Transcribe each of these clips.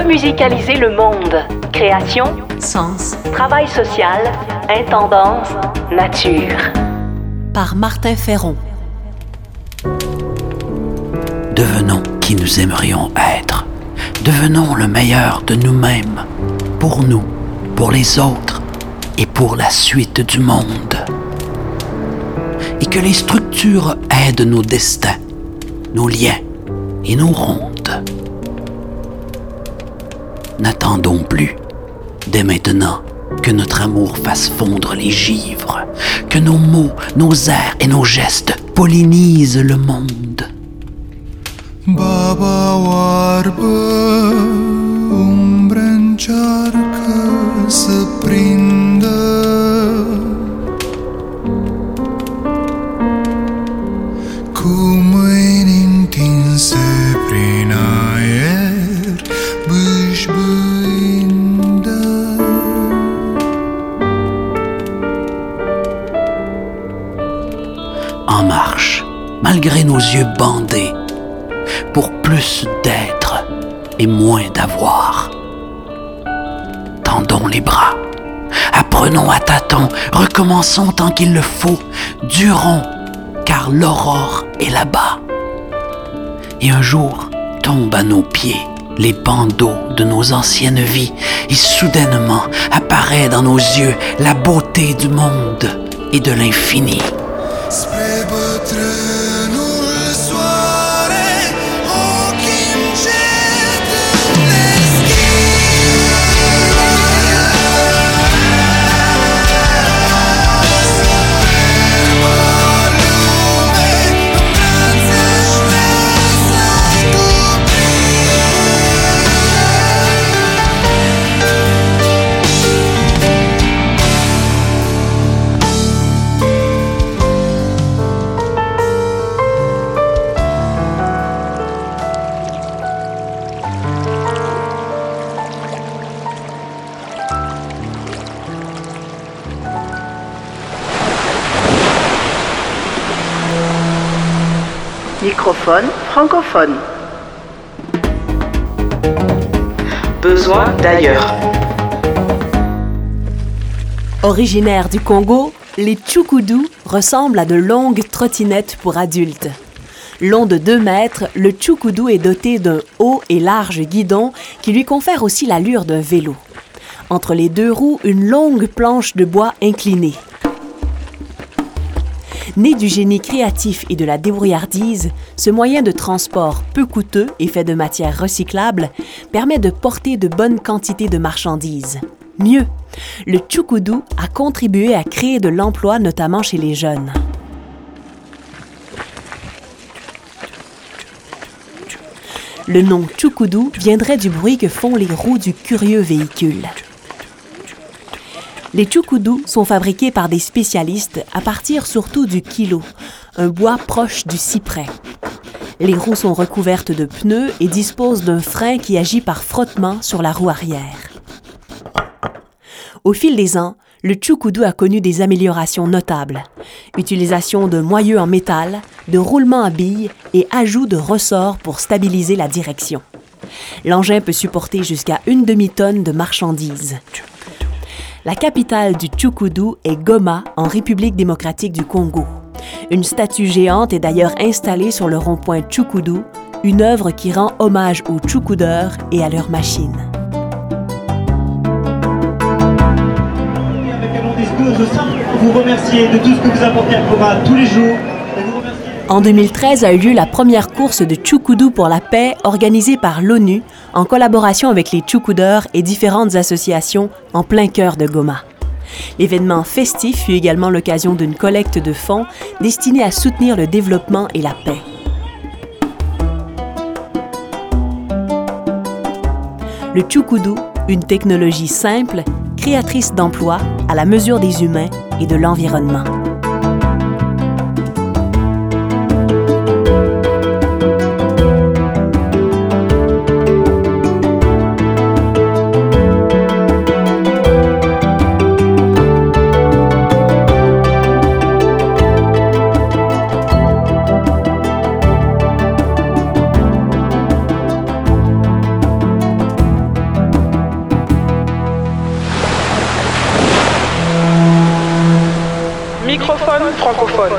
Remusicaliser le monde. Création, sens, travail social, intendance, nature. Par Martin Ferron. Devenons qui nous aimerions être. Devenons le meilleur de nous-mêmes. Pour nous, pour les autres et pour la suite du monde. Et que les structures aident nos destins, nos liens et nos rondes. N'attendons plus, dès maintenant, que notre amour fasse fondre les givres, que nos mots, nos airs et nos gestes pollinisent le monde. Yeux bandés, pour plus d'être et moins d'avoir. Tendons les bras, apprenons à tâtons, recommençons tant qu'il le faut, durons, car l'aurore est là-bas. Et un jour tombent à nos pieds les bandeaux de nos anciennes vies, et soudainement apparaît dans nos yeux la beauté du monde et de l'infini. Microphone francophone. Besoin d'ailleurs. Originaires du Congo, les Tchoukoudous ressemblent à de longues trottinettes pour adultes. Long de 2 mètres, le Tchoukoudou est doté d'un haut et large guidon qui lui confère aussi l'allure d'un vélo. Entre les deux roues, une longue planche de bois inclinée. Né du génie créatif et de la débrouillardise, ce moyen de transport peu coûteux et fait de matières recyclables permet de porter de bonnes quantités de marchandises. Mieux, le Tchoukoudou a contribué à créer de l'emploi notamment chez les jeunes. Le nom Tchoukoudou viendrait du bruit que font les roues du curieux véhicule. Les tchoukoudous sont fabriqués par des spécialistes à partir surtout du kilo, un bois proche du cyprès. Les roues sont recouvertes de pneus et disposent d'un frein qui agit par frottement sur la roue arrière. Au fil des ans, le tchoukoudou a connu des améliorations notables. Utilisation de moyeux en métal, de roulement à billes et ajout de ressorts pour stabiliser la direction. L'engin peut supporter jusqu'à une demi-tonne de marchandises. La capitale du Tchoukoudou est Goma, en République démocratique du Congo. Une statue géante est d'ailleurs installée sur le rond-point Tchoukoudou, une œuvre qui rend hommage aux Tchoukoudeurs et à leurs machines. En 2013 a eu lieu la première course de Tchoukoudou pour la paix organisée par l'ONU en collaboration avec les Tchoukoudeurs et différentes associations en plein cœur de Goma. L'événement festif fut également l'occasion d'une collecte de fonds destinée à soutenir le développement et la paix. Le Tchoukoudou, une technologie simple, créatrice d'emplois à la mesure des humains et de l'environnement. Microphone francophone.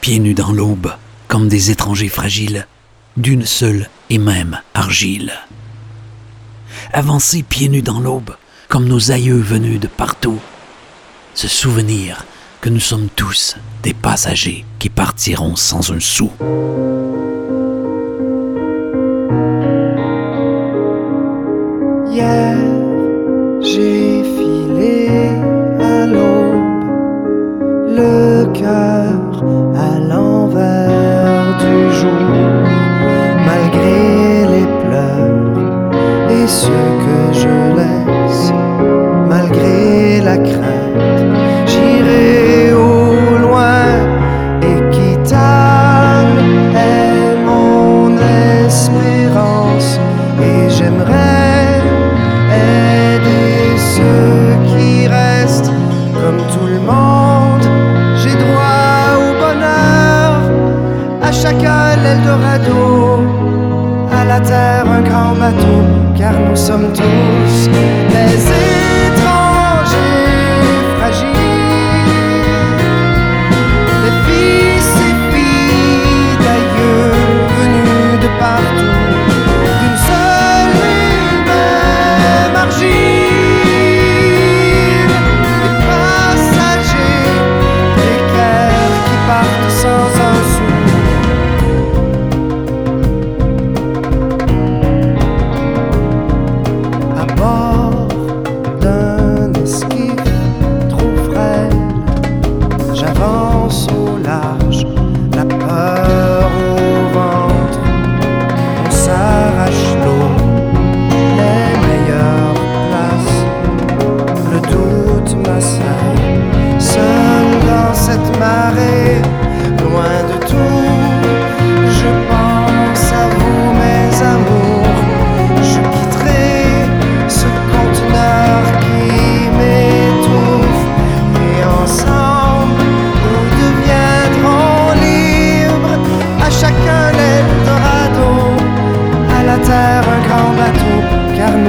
Pieds nus dans l'aube, comme des étrangers fragiles, d'une seule et même argile. Avancez pieds nus dans l'aube, comme nos aïeux venus de partout, se souvenir que nous sommes tous des passagers qui partiront sans un sou. J'ai à l'aube, le cœur à l'envers du jour, malgré les pleurs et ce que je laisse, malgré la crainte.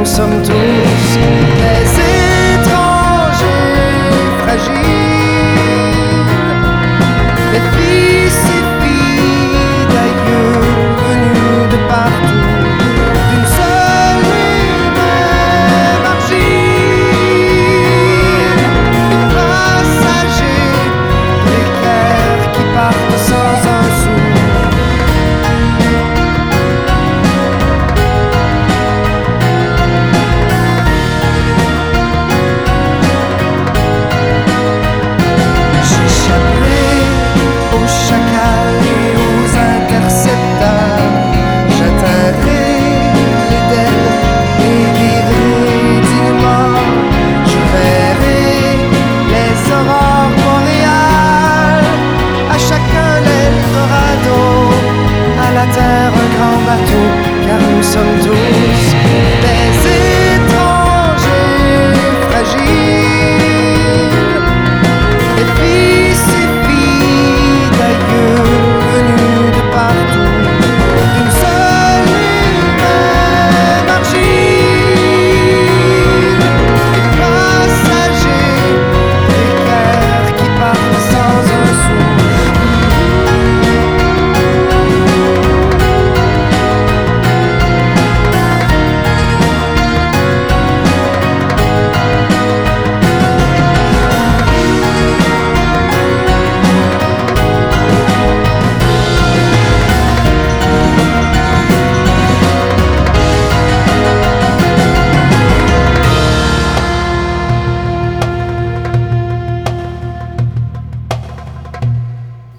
som tous les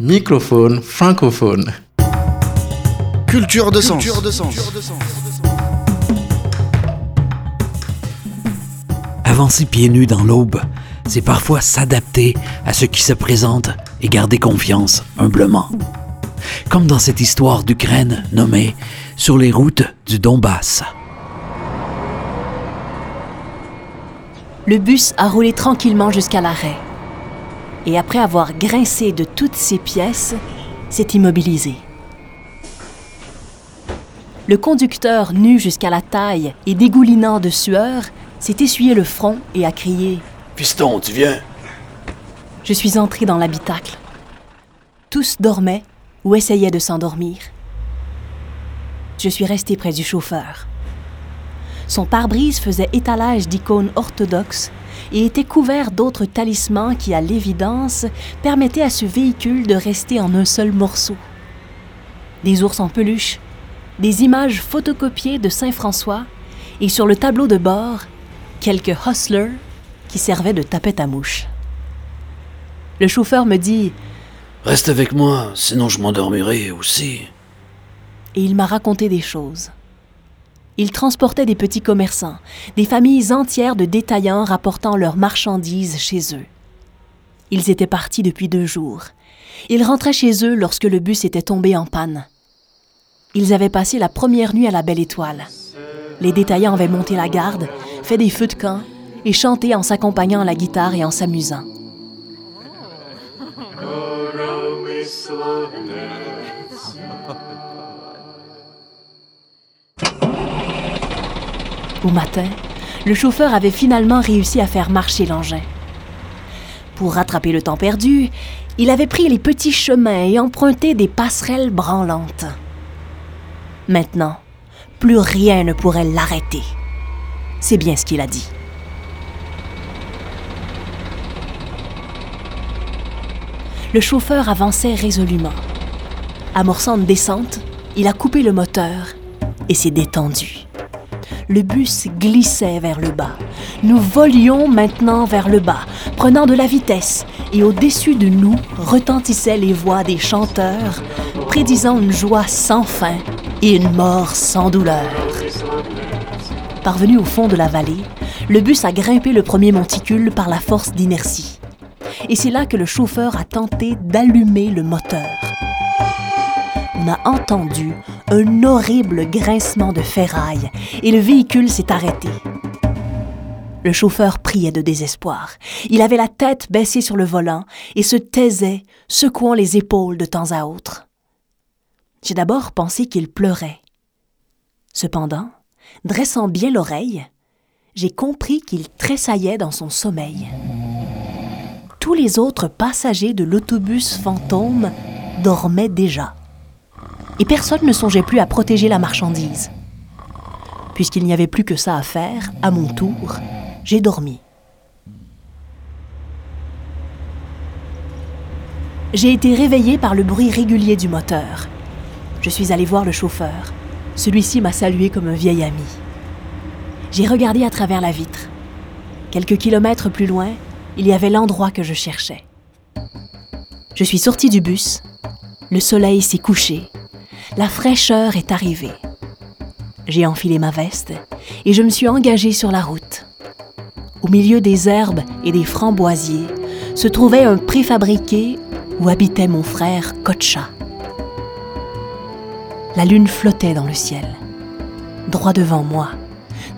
microphone francophone. Culture de sens. Avancer pieds nus dans l'aube, c'est parfois s'adapter à ce qui se présente et garder confiance humblement. Comme dans cette histoire d'Ukraine nommée Sur les routes du Donbass. Le bus a roulé tranquillement jusqu'à l'arrêt. Et après avoir grincé de toutes ses pièces, s'est immobilisé. Le conducteur, nu jusqu'à la taille et dégoulinant de sueur, s'est essuyé le front et a crié Piston, tu viens Je suis entré dans l'habitacle. Tous dormaient ou essayaient de s'endormir. Je suis resté près du chauffeur. Son pare-brise faisait étalage d'icônes orthodoxes et était couvert d'autres talismans qui, à l'évidence, permettaient à ce véhicule de rester en un seul morceau. Des ours en peluche, des images photocopiées de Saint-François et sur le tableau de bord, quelques hustlers qui servaient de tapette à mouche. Le chauffeur me dit Reste avec moi, sinon je m'endormirai aussi. Et il m'a raconté des choses. Il transportait des petits commerçants, des familles entières de détaillants rapportant leurs marchandises chez eux. Ils étaient partis depuis deux jours. Ils rentraient chez eux lorsque le bus était tombé en panne. Ils avaient passé la première nuit à la Belle Étoile. Les détaillants avaient monté la garde, fait des feux de camp et chanté en s'accompagnant à la guitare et en s'amusant. Au matin, le chauffeur avait finalement réussi à faire marcher l'engin. Pour rattraper le temps perdu, il avait pris les petits chemins et emprunté des passerelles branlantes. Maintenant, plus rien ne pourrait l'arrêter. C'est bien ce qu'il a dit. Le chauffeur avançait résolument. Amorçant une descente, il a coupé le moteur et s'est détendu. Le bus glissait vers le bas. Nous volions maintenant vers le bas, prenant de la vitesse, et au-dessus de nous retentissaient les voix des chanteurs, prédisant une joie sans fin et une mort sans douleur. Parvenu au fond de la vallée, le bus a grimpé le premier monticule par la force d'inertie. Et c'est là que le chauffeur a tenté d'allumer le moteur. A entendu un horrible grincement de ferraille et le véhicule s'est arrêté. Le chauffeur priait de désespoir. Il avait la tête baissée sur le volant et se taisait, secouant les épaules de temps à autre. J'ai d'abord pensé qu'il pleurait. Cependant, dressant bien l'oreille, j'ai compris qu'il tressaillait dans son sommeil. Tous les autres passagers de l'autobus fantôme dormaient déjà. Et personne ne songeait plus à protéger la marchandise. Puisqu'il n'y avait plus que ça à faire, à mon tour, j'ai dormi. J'ai été réveillé par le bruit régulier du moteur. Je suis allé voir le chauffeur. Celui-ci m'a salué comme un vieil ami. J'ai regardé à travers la vitre. Quelques kilomètres plus loin, il y avait l'endroit que je cherchais. Je suis sorti du bus. Le soleil s'est couché. La fraîcheur est arrivée. J'ai enfilé ma veste et je me suis engagé sur la route. Au milieu des herbes et des framboisiers se trouvait un préfabriqué où habitait mon frère Kocha. La lune flottait dans le ciel. Droit devant moi,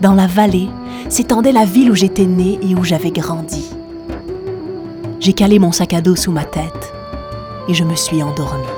dans la vallée, s'étendait la ville où j'étais né et où j'avais grandi. J'ai calé mon sac à dos sous ma tête et je me suis endormi.